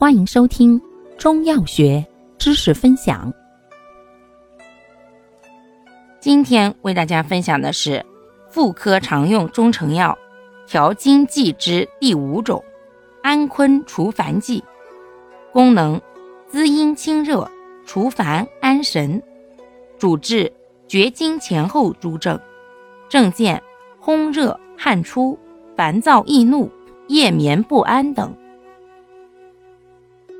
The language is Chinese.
欢迎收听中药学知识分享。今天为大家分享的是妇科常用中成药调经剂之第五种安坤除烦剂，功能滋阴清热、除烦安神，主治绝经前后诸症，症见烘热汗出、烦躁易怒、夜眠不安等。